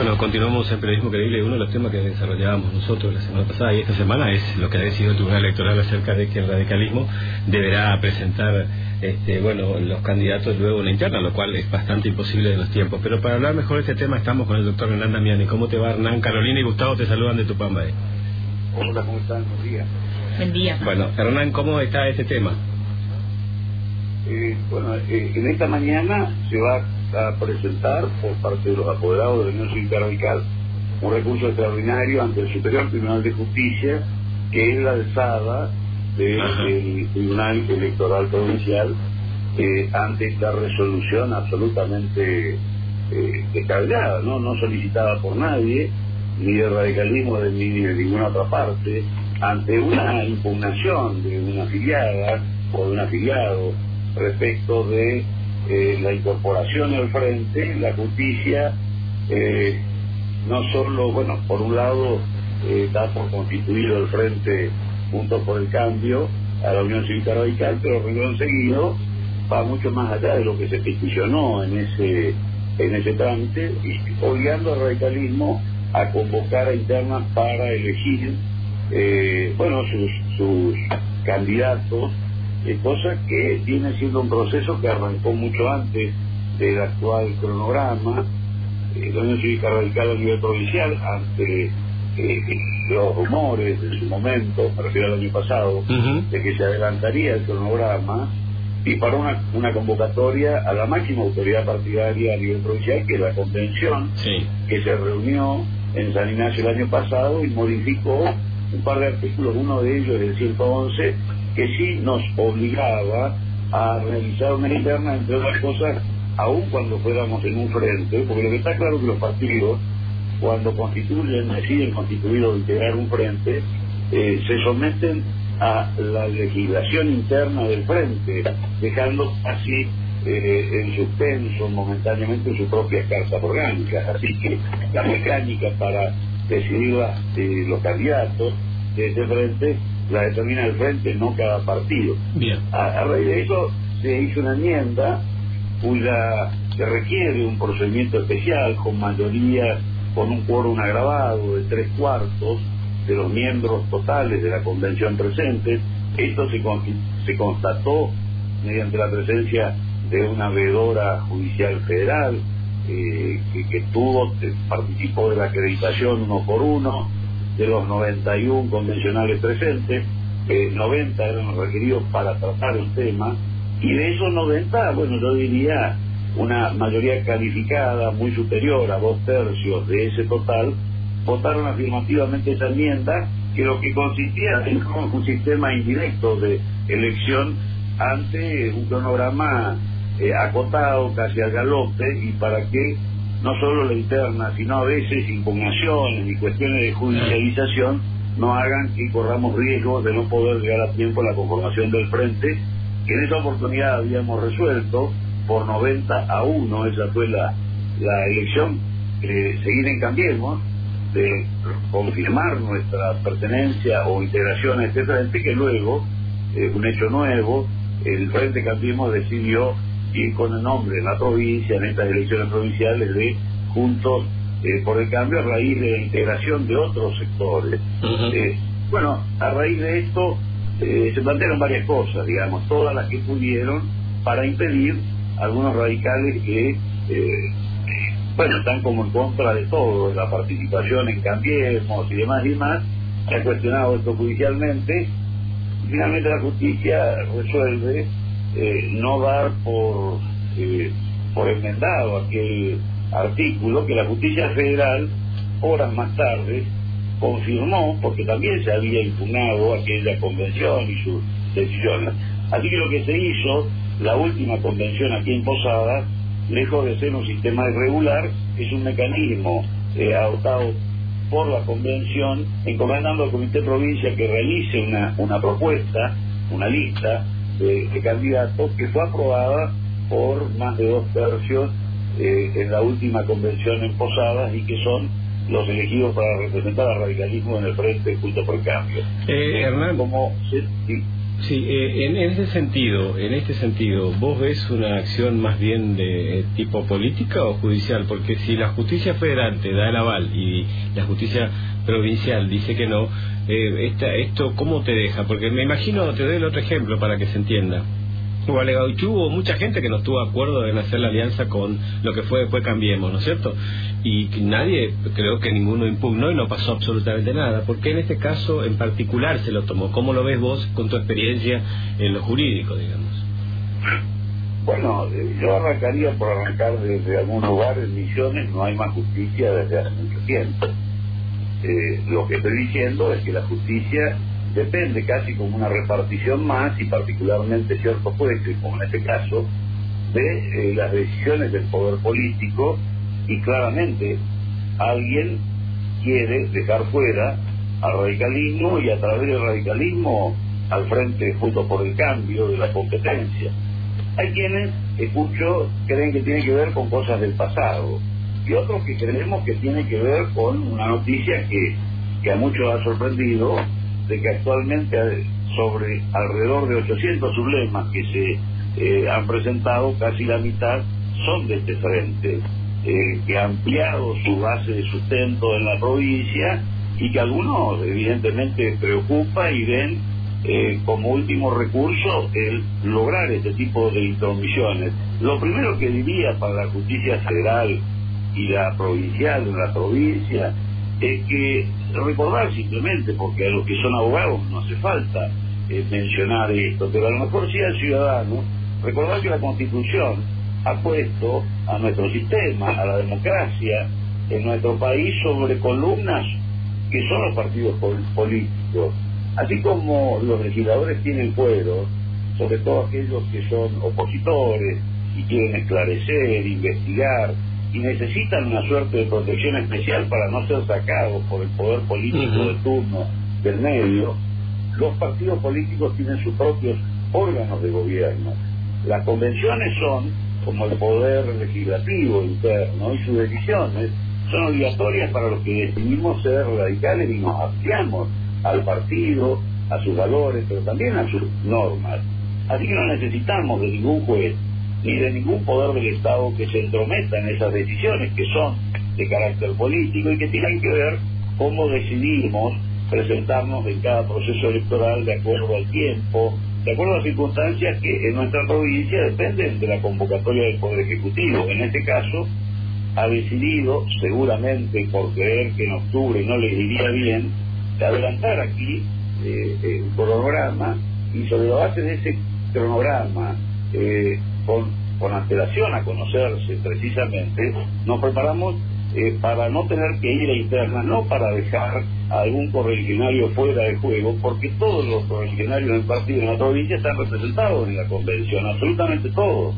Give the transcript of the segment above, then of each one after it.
Bueno, continuamos en Periodismo Creíble. Uno de los temas que desarrollábamos nosotros la semana pasada y esta semana es lo que ha decidido el Tribunal Electoral acerca de que el radicalismo deberá presentar este, bueno, los candidatos luego en la interna, lo cual es bastante imposible en los tiempos. Pero para hablar mejor de este tema estamos con el doctor Hernán Damiani. ¿Cómo te va, Hernán? Carolina y Gustavo te saludan de Tupamba. Hola, ¿cómo están? Buen día. Buen día. Bueno, Hernán, ¿cómo está este tema? Eh, bueno, eh, en esta mañana se va a presentar por parte de los apoderados de la Unión Cívica Radical un recurso extraordinario ante el Superior Tribunal de Justicia, que es la alzada del Tribunal Electoral Provincial eh, ante esta resolución absolutamente eh, ¿no? no solicitada por nadie, ni de radicalismo ni de ninguna otra parte, ante una impugnación de una afiliada o de un afiliado respecto de eh, la incorporación al frente, la justicia eh, no solo, bueno, por un lado eh, da por constituido el frente Juntos por el Cambio a la Unión Cívica Radical, pero renglón seguido va mucho más allá de lo que se peticionó en ese en ese trámite, y obligando al radicalismo a convocar a internas para elegir, bueno, sus, sus candidatos eh, cosa que viene siendo un proceso que arrancó mucho antes del actual cronograma, eh, la Unión Cívica Radical a nivel provincial, ante eh, los rumores de su momento, me refiero al año pasado, de que se adelantaría el cronograma y para una, una convocatoria a la máxima autoridad partidaria a nivel provincial, que es la convención, que se reunió en San Ignacio el año pasado y modificó un par de artículos, uno de ellos es el 111, que sí nos obligaba a realizar una interna, entre otras cosas, aún cuando fuéramos en un frente, porque lo que está claro que los partidos, cuando constituyen, deciden constituir o integrar un frente, eh, se someten a la legislación interna del frente, dejando así eh, en suspenso momentáneamente sus propias cartas orgánicas. Así que la mecánica para decidir eh, los candidatos de este frente la determina el frente, no cada partido. Bien. A, raíz de eso se hizo una enmienda cuya que requiere un procedimiento especial con mayoría, con un quórum agravado de tres cuartos de los miembros totales de la convención presente. Esto se, se constató mediante la presencia de una veedora judicial federal eh, que, que tuvo, participó de la acreditación uno por uno, de los 91 convencionales presentes, 90 eran requeridos para tratar el tema, y de esos 90, bueno, yo diría una mayoría calificada muy superior a dos tercios de ese total, votaron afirmativamente esa enmienda, que lo que consistía en un sistema indirecto de elección ante un cronograma eh, acotado, casi al galope, y para que no solo la interna, sino a veces impugnaciones y cuestiones de judicialización no hagan que corramos riesgos de no poder llegar a tiempo a la conformación del frente, que en esa oportunidad habíamos resuelto por 90 a 1, esa fue la, la elección, eh, seguir en Cambiemos, de confirmar nuestra pertenencia o integración a este frente, que luego, eh, un hecho nuevo, el Frente Cambiemos decidió y con el nombre en la provincia, en estas elecciones provinciales de Juntos eh, por el Cambio, a raíz de la integración de otros sectores. Eh, bueno, a raíz de esto eh, se plantearon varias cosas, digamos, todas las que pudieron para impedir algunos radicales que, bueno, están como en contra de todo, de la participación en Cambiemos y demás y demás, se ha cuestionado esto judicialmente, y finalmente la justicia resuelve eh, no dar por, eh, por enmendado aquel artículo que la justicia federal, horas más tarde, confirmó, porque también se había impugnado aquella convención y sus decisiones. Así que lo que se hizo, la última convención aquí en Posada, lejos de ser un sistema irregular, es un mecanismo eh, adoptado por la convención, encomendando al Comité Provincia que realice una, una propuesta, una lista, de, candidatos que fue aprobada por más de dos tercios eh, en la última convención en Posadas y que son los elegidos para representar al radicalismo en el Frente Junto por Cambio. Eh, Hernán, como, Sí, eh, en, ese sentido, en este sentido, ¿vos ves una acción más bien de tipo política o judicial? Porque si la justicia federal te da el aval y la justicia provincial dice que no, eh, esto ¿cómo te deja? Porque me imagino, te doy el otro ejemplo para que se entienda hubo mucha gente que no estuvo de acuerdo en hacer la alianza con lo que fue después Cambiemos, ¿no es cierto? Y nadie, creo que ninguno impugnó y no pasó absolutamente nada. ¿Por qué en este caso en particular se lo tomó? ¿Cómo lo ves vos con tu experiencia en lo jurídico, digamos? Bueno, yo arrancaría por arrancar desde algún lugar en Misiones, no hay más justicia desde hace mucho tiempo. Eh, lo que estoy diciendo es que la justicia depende casi como una repartición más y particularmente ciertos jueces, como en este caso, de eh, las decisiones del poder político y claramente alguien quiere dejar fuera al radicalismo y a través del radicalismo al frente junto por el cambio de la competencia. Hay quienes, escucho, creen que tiene que ver con cosas del pasado y otros que creemos que tiene que ver con una noticia que, que a muchos ha sorprendido de que actualmente sobre alrededor de 800 sublemas que se eh, han presentado, casi la mitad son de este frente, eh, que ha ampliado su base de sustento en la provincia y que algunos evidentemente preocupa y ven eh, como último recurso el lograr este tipo de intromisiones. Lo primero que diría para la justicia federal y la provincial la provincia es que recordar simplemente, porque a los que son abogados no hace falta eh, mencionar esto, pero a lo mejor sí al ciudadano, recordar que la Constitución ha puesto a nuestro sistema, a la democracia en nuestro país sobre columnas que son los partidos políticos. Así como los legisladores tienen fuero, sobre todo aquellos que son opositores y quieren esclarecer, investigar, y necesitan una suerte de protección especial para no ser sacados por el poder político de turno del medio, los partidos políticos tienen sus propios órganos de gobierno. Las convenciones son como el poder legislativo interno y sus decisiones son obligatorias para los que decidimos ser radicales y nos afiliamos al partido, a sus valores, pero también a sus normas. Así que no necesitamos de ningún juez ni de ningún poder del Estado que se entrometa en esas decisiones que son de carácter político y que tienen que ver cómo decidimos presentarnos en cada proceso electoral de acuerdo al tiempo, de acuerdo a circunstancias que en nuestra provincia dependen de la convocatoria del Poder Ejecutivo. En este caso, ha decidido, seguramente por creer que en octubre no le iría bien, de adelantar aquí eh, el cronograma y sobre la base de ese cronograma eh, con, con antelación a conocerse precisamente, nos preparamos eh, para no tener que ir a interna, no para dejar a algún correligionario fuera de juego, porque todos los correligionarios del partido en la provincia están representados en la convención, absolutamente todos.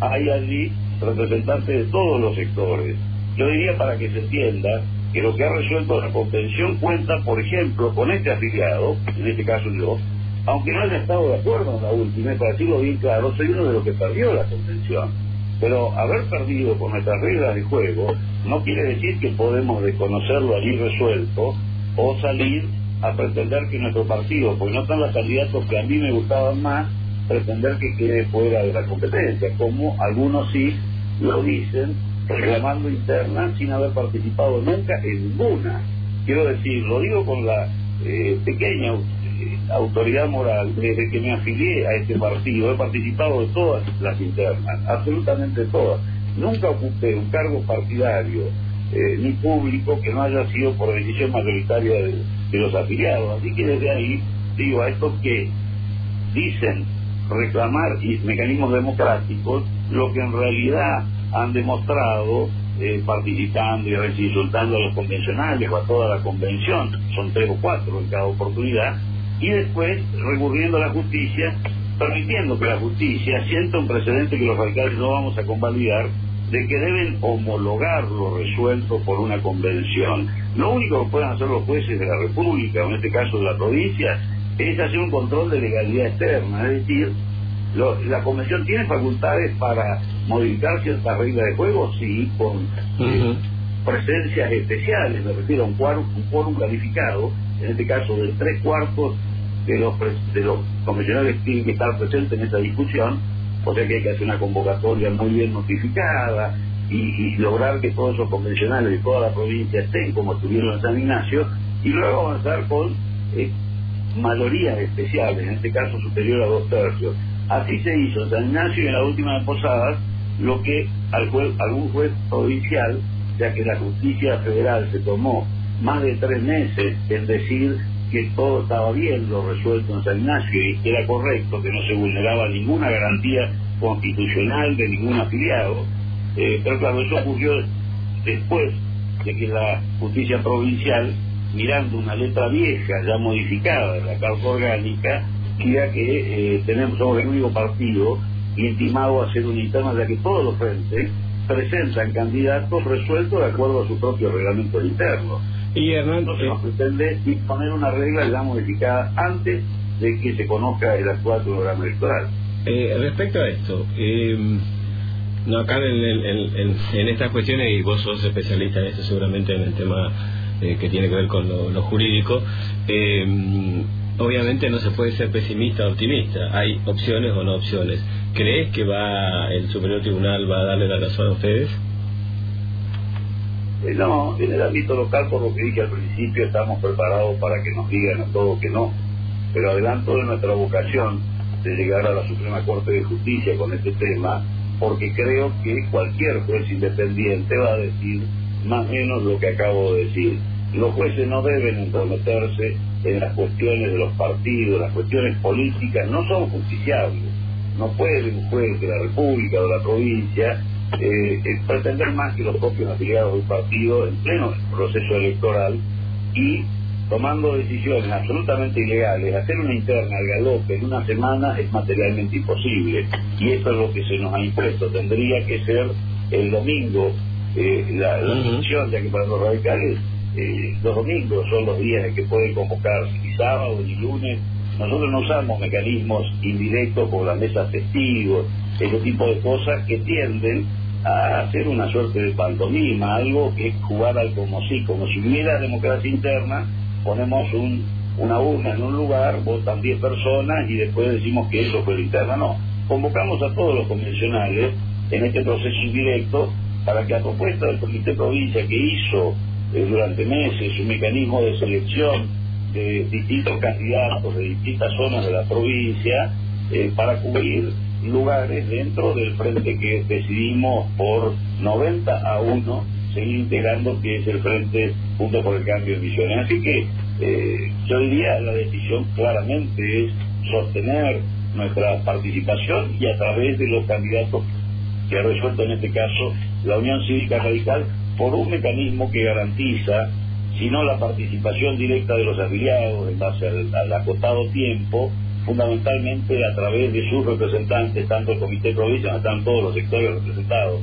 Hay allí representantes de todos los sectores. Yo diría para que se entienda que lo que ha resuelto la convención cuenta, por ejemplo, con este afiliado, en este caso yo, aunque no haya estado de acuerdo en la última, para decirlo bien claro, soy uno de los que perdió la convención. Pero haber perdido con nuestras reglas de juego no quiere decir que podemos desconocerlo allí resuelto o salir a pretender que nuestro partido, porque no están los candidatos que a mí me gustaban más, pretender que quede fuera de la competencia, como algunos sí lo dicen, reclamando interna sin haber participado nunca en ninguna. Quiero decir, lo digo con la eh, pequeña autoridad moral, desde que me afilié a este partido, he participado de todas las internas, absolutamente todas. Nunca ocupé un cargo partidario eh, ni público que no haya sido por decisión mayoritaria de, los afiliados. Así que desde ahí digo a estos que dicen reclamar y mecanismos democráticos, lo que en realidad han demostrado eh, participando y insultando a los convencionales o a toda la convención, son tres o cuatro en cada oportunidad, y después recurriendo a la justicia, permitiendo que la justicia sienta un precedente que los radicales no vamos a convalidar de que deben homologar lo resuelto por una convención. Lo único que pueden hacer los jueces de la República, o en este caso de la provincia, es hacer un control de legalidad externa, es decir, la convención tiene facultades para modificar ciertas reglas de juego, sí, con eh, presencias especiales, me refiero a un quórum, un quórum calificado, en este caso de tres cuartos de los, de los convencionales tienen que estar presentes en esta discusión, o sea que hay que hacer una convocatoria muy bien notificada y, lograr que todos esos convencionales de toda la provincia estén como estuvieron en San Ignacio y luego avanzar con eh, mayorías especiales, en este caso superior a dos tercios. Así se hizo en San Ignacio y en la última de Posadas, lo que al juez, algún juez provincial, ya que la justicia federal se tomó más de tres meses en decir que todo estaba bien, lo resuelto en San Ignacio y era correcto, que no se vulneraba ninguna garantía constitucional de ningún afiliado. Eh, pero claro, eso ocurrió después de que la justicia provincial, mirando una letra vieja ya modificada de la Carta Orgánica, diga que eh, tenemos, somos el único partido intimado a hacer una interna ya que todos los frentes presentan candidatos resueltos de acuerdo a su propio reglamento interno. Y Hernán, Entonces eh, pretende imponer una regla ya modificada antes de que se conozca el actual programa electoral. Eh, respecto a esto, eh, no acá en, en, estas cuestiones, y vos sos especialista en esto seguramente en el tema eh, que tiene que ver con lo, jurídico, obviamente no se puede ser pesimista o optimista, hay opciones o no opciones. ¿Crees que va el Superior Tribunal va a darle la razón a ustedes? Eh, no, en el ámbito local, por lo que dije al principio, estamos preparados para que nos digan a todos que no. Pero adelanto de nuestra vocación de llegar a la Suprema Corte de Justicia con este tema, porque creo que cualquier juez independiente va a decir más o menos lo que acabo de decir. Los jueces no deben entrometerse en las cuestiones de los partidos, las cuestiones políticas, no son justiciables. No puede un juez de la República o de la provincia eh, pretender más que los propios afiliados del partido en pleno proceso electoral y tomando decisiones absolutamente ilegales, hacer una interna al galope en una semana es materialmente imposible. Y eso es lo que se nos ha impuesto. Tendría que ser el domingo eh, la, decisión, ya que para los radicales eh, los domingos son los días en que pueden convocarse, ni sábado ni lunes. Nosotros no usamos mecanismos indirectos como las mesas testigos, ese tipo de cosas que tienden a hacer una suerte de pantomima, algo que es jugar al como si, como si hubiera democracia interna, ponemos un, una urna en un lugar, votan 10 personas y después decimos que eso fue la interna. No, convocamos a todos los convencionales en este proceso indirecto para que a propuesta del Comité Provincia que hizo eh, durante meses un mecanismo de selección de distintos candidatos de distintas zonas de la provincia eh, para cubrir lugares dentro del frente que decidimos por 90 a 1 seguir integrando, que es el frente junto por el cambio de misiones. Así que eh, yo diría la decisión claramente es sostener nuestra participación y a través de los candidatos que ha resuelto en este caso la Unión Cívica Radical por un mecanismo que garantiza, si no la participación directa de los afiliados en base al acotado tiempo, fundamentalmente a través de sus representantes, tanto el Comité Provincial, están todos los sectores representados,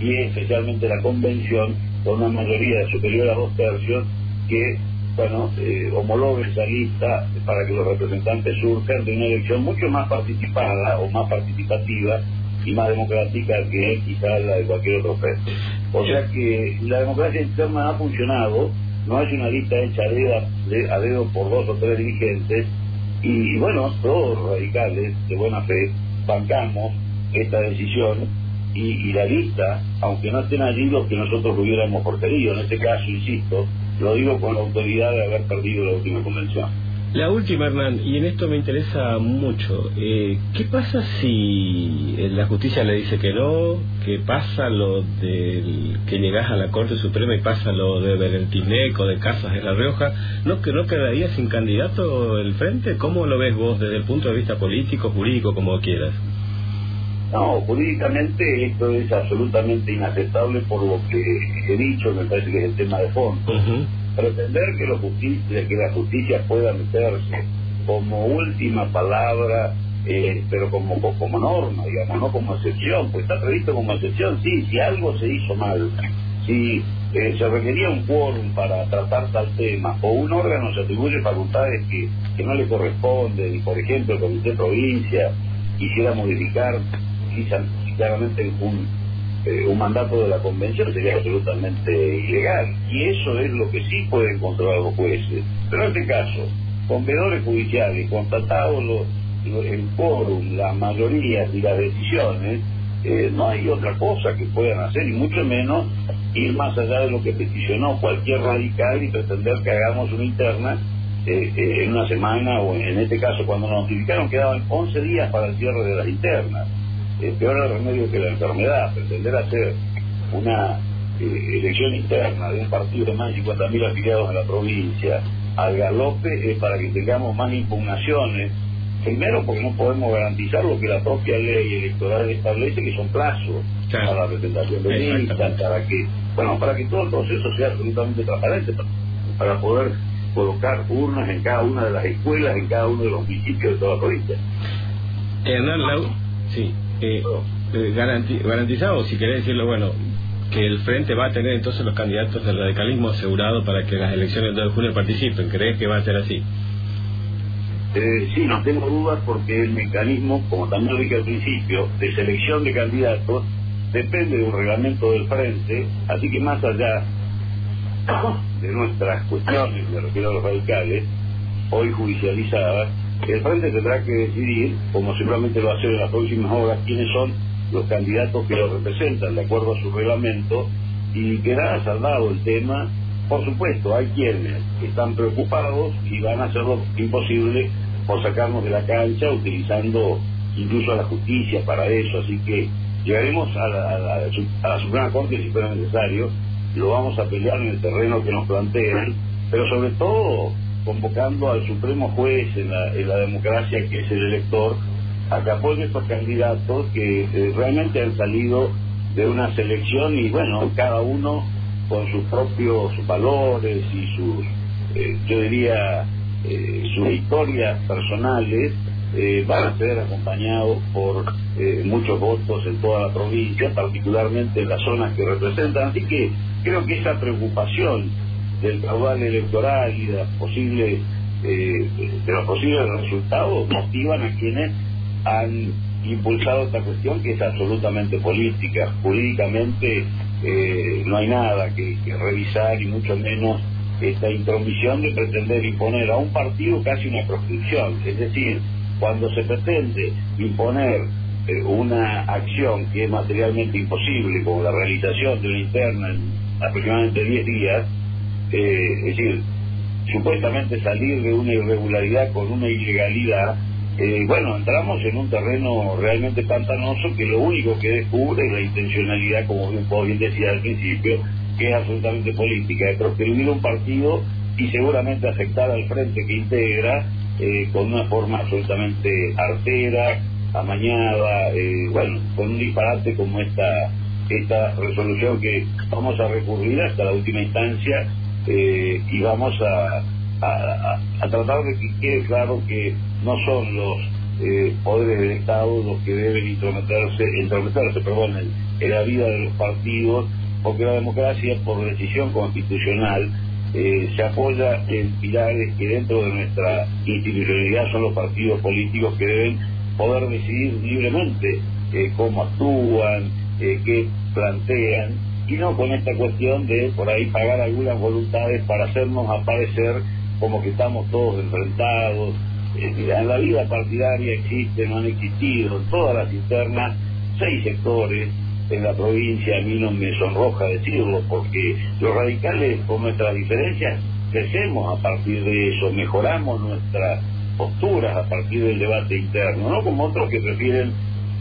y especialmente la convención, con una mayoría superior a dos tercios, que bueno, eh, homologuen esa lista para que los representantes surjan de una elección mucho más participada o más participativa y más democrática que quizás la de cualquier otro frente. O sea que la democracia interna ha funcionado, no es una lista hecha a dedo por dos o tres dirigentes, y bueno, todos radicales de buena fe bancamos esta decisión y, la lista, aunque no estén allí los que nosotros hubiéramos porterido, en este caso, insisto, lo digo con la autoridad de haber perdido la última convención. La última, Hernán, y en esto me interesa mucho. Eh, ¿Qué pasa si la justicia le dice que no? ¿Qué pasa lo de que llegas a la Corte Suprema y pasa lo de Berentineco, de Casas de La Rioja? ¿No, que ¿No quedaría sin candidato el frente? ¿Cómo lo ves vos desde el punto de vista político, jurídico, como quieras? No, jurídicamente esto es absolutamente inaceptable por lo que he dicho, me parece que es el tema de fondo pretender que, la justicia pueda meterse como última palabra, eh, pero como, como norma, digamos, no como excepción, pues está previsto como excepción, sí, si algo se hizo mal, si eh, se requería un quórum para tratar tal tema, o un órgano se atribuye facultades que, que no le corresponden, por ejemplo el Comité Provincia quisiera modificar, quizá, claramente un eh, un mandato de la convención sería absolutamente ilegal. Y eso es lo que sí pueden controlar los jueces. Pero en este caso, con vedores judiciales, constatados los, el quórum, las mayorías y las decisiones, eh, no hay otra cosa que puedan hacer, y mucho menos ir más allá de lo que peticionó cualquier radical y pretender que hagamos una interna eh, eh, en una semana, o en este caso cuando nos notificaron quedaban 11 días para el cierre de las internas. Peor el remedio que la enfermedad, pretender hacer una elección interna de un partido de más de 50.000 afiliados en la provincia al galope es para que tengamos más impugnaciones. Primero porque no podemos garantizar lo que la propia ley electoral establece, que son plazos para la presentación de listas, para que, bueno, para que todo el proceso sea absolutamente transparente, para, poder colocar urnas en cada una de las escuelas, en cada uno de los municipios de toda la provincia. Hernán Lau, sí, eh, eh garantizado, si querés decirlo, bueno, que el Frente va a tener entonces los candidatos del radicalismo asegurado para que las elecciones del 2 de junio participen. ¿Crees que va a ser así? Eh, sí, no tengo dudas porque el mecanismo, como también lo dije al principio, de selección de candidatos depende de un reglamento del frente, así que más allá de nuestras cuestiones, me refiero a los radicales, hoy judicializadas, el frente tendrá que decidir, como seguramente lo hace en las próximas horas, quiénes son los candidatos que lo representan de acuerdo a su reglamento y quedará saldado el tema por supuesto, hay quienes están preocupados y van a hacer lo imposible por sacarnos de la cancha utilizando incluso a la justicia para eso. Así que llegaremos a la, Suprema Corte si fuera necesario, lo vamos a pelear en el terreno que nos plantean, pero sobre todo convocando al Supremo Juez en la, democracia que es el elector a que apoye estos candidatos que eh, realmente han salido de una selección y bueno, cada uno con sus propios valores y sus, eh, yo diría, eh, sus historias personales, eh, van a ser acompañados por muchos votos en toda la provincia, particularmente en las zonas que representan. Así que creo que esa preocupación del caudal electoral y de, posibles, de los posibles resultados motivan a quienes han impulsado esta cuestión que es absolutamente política. Jurídicamente eh, no hay nada que, revisar y mucho menos esta intromisión de pretender imponer a un partido casi una proscripción. Es decir, cuando se pretende imponer eh, una acción que es materialmente imposible, como la realización de una interna en aproximadamente 10 días, eh, es decir, supuestamente salir de una irregularidad con una ilegalidad, eh, bueno, entramos en un terreno realmente pantanoso que lo único que descubre es la intencionalidad, como bien, decía al principio, que es absolutamente política, de proscribir un partido y seguramente afectar al frente que integra eh, con una forma absolutamente artera, amañada, eh, bueno, con un disparate como esta, esta resolución que vamos a recurrir hasta la última instancia y vamos a a, tratar de que quede claro que no son los eh, poderes del Estado los que deben intrometerse, intrometerse perdón, en, la vida de los partidos, porque la democracia, por decisión constitucional, eh, se apoya en pilares que dentro de nuestra institucionalidad son los partidos políticos que deben poder decidir libremente eh, cómo actúan, qué plantean, y no con esta cuestión de por ahí pagar algunas voluntades para hacernos aparecer como que estamos todos enfrentados. Eh, en la vida partidaria existen, han existido, en todas las internas, seis sectores en la provincia, a mí no me sonroja decirlo, porque los radicales con nuestras diferencias crecemos a partir de eso, mejoramos nuestras posturas a partir del debate interno, no como otros que prefieren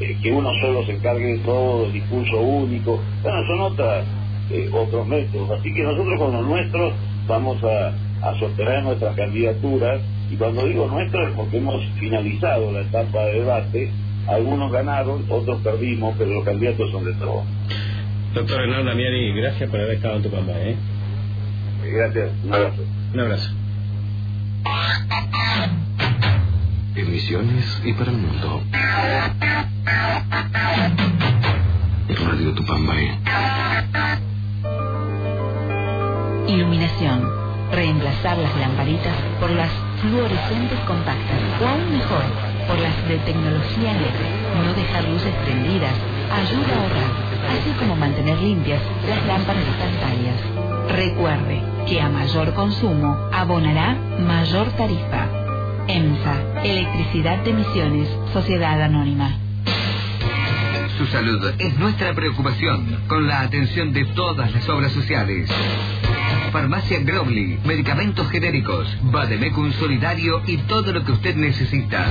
eh, que uno solo se encargue de todo, el discurso único, bueno, son otras, eh, otros métodos, así que nosotros con los nuestros vamos a a sostener nuestras candidaturas y cuando digo nuestras es porque hemos finalizado la etapa de debate, algunos ganaron, otros perdimos, pero los candidatos son de todos. Doctor Hernán Damiani, gracias por haber estado en tu pampa. ¿eh? Gracias, un abrazo. Un abrazo. Emisiones y para el mundo. Radio. Iluminación reemplazar las lamparitas por las fluorescentes compactas o aún mejor, por las de tecnología LED. No dejar luces prendidas ayuda a ahorrar, así como mantener limpias las lámparas pantallas. Recuerde que a mayor consumo abonará mayor tarifa. EMSA, Electricidad de Misiones, Sociedad Anónima. Su salud es nuestra preocupación, con la atención de todas las obras sociales. Farmacia Growly, medicamentos genéricos, Bademecum Solidario y todo lo que usted necesita.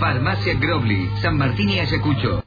Farmacia Growly, San Martín y Ayacucho.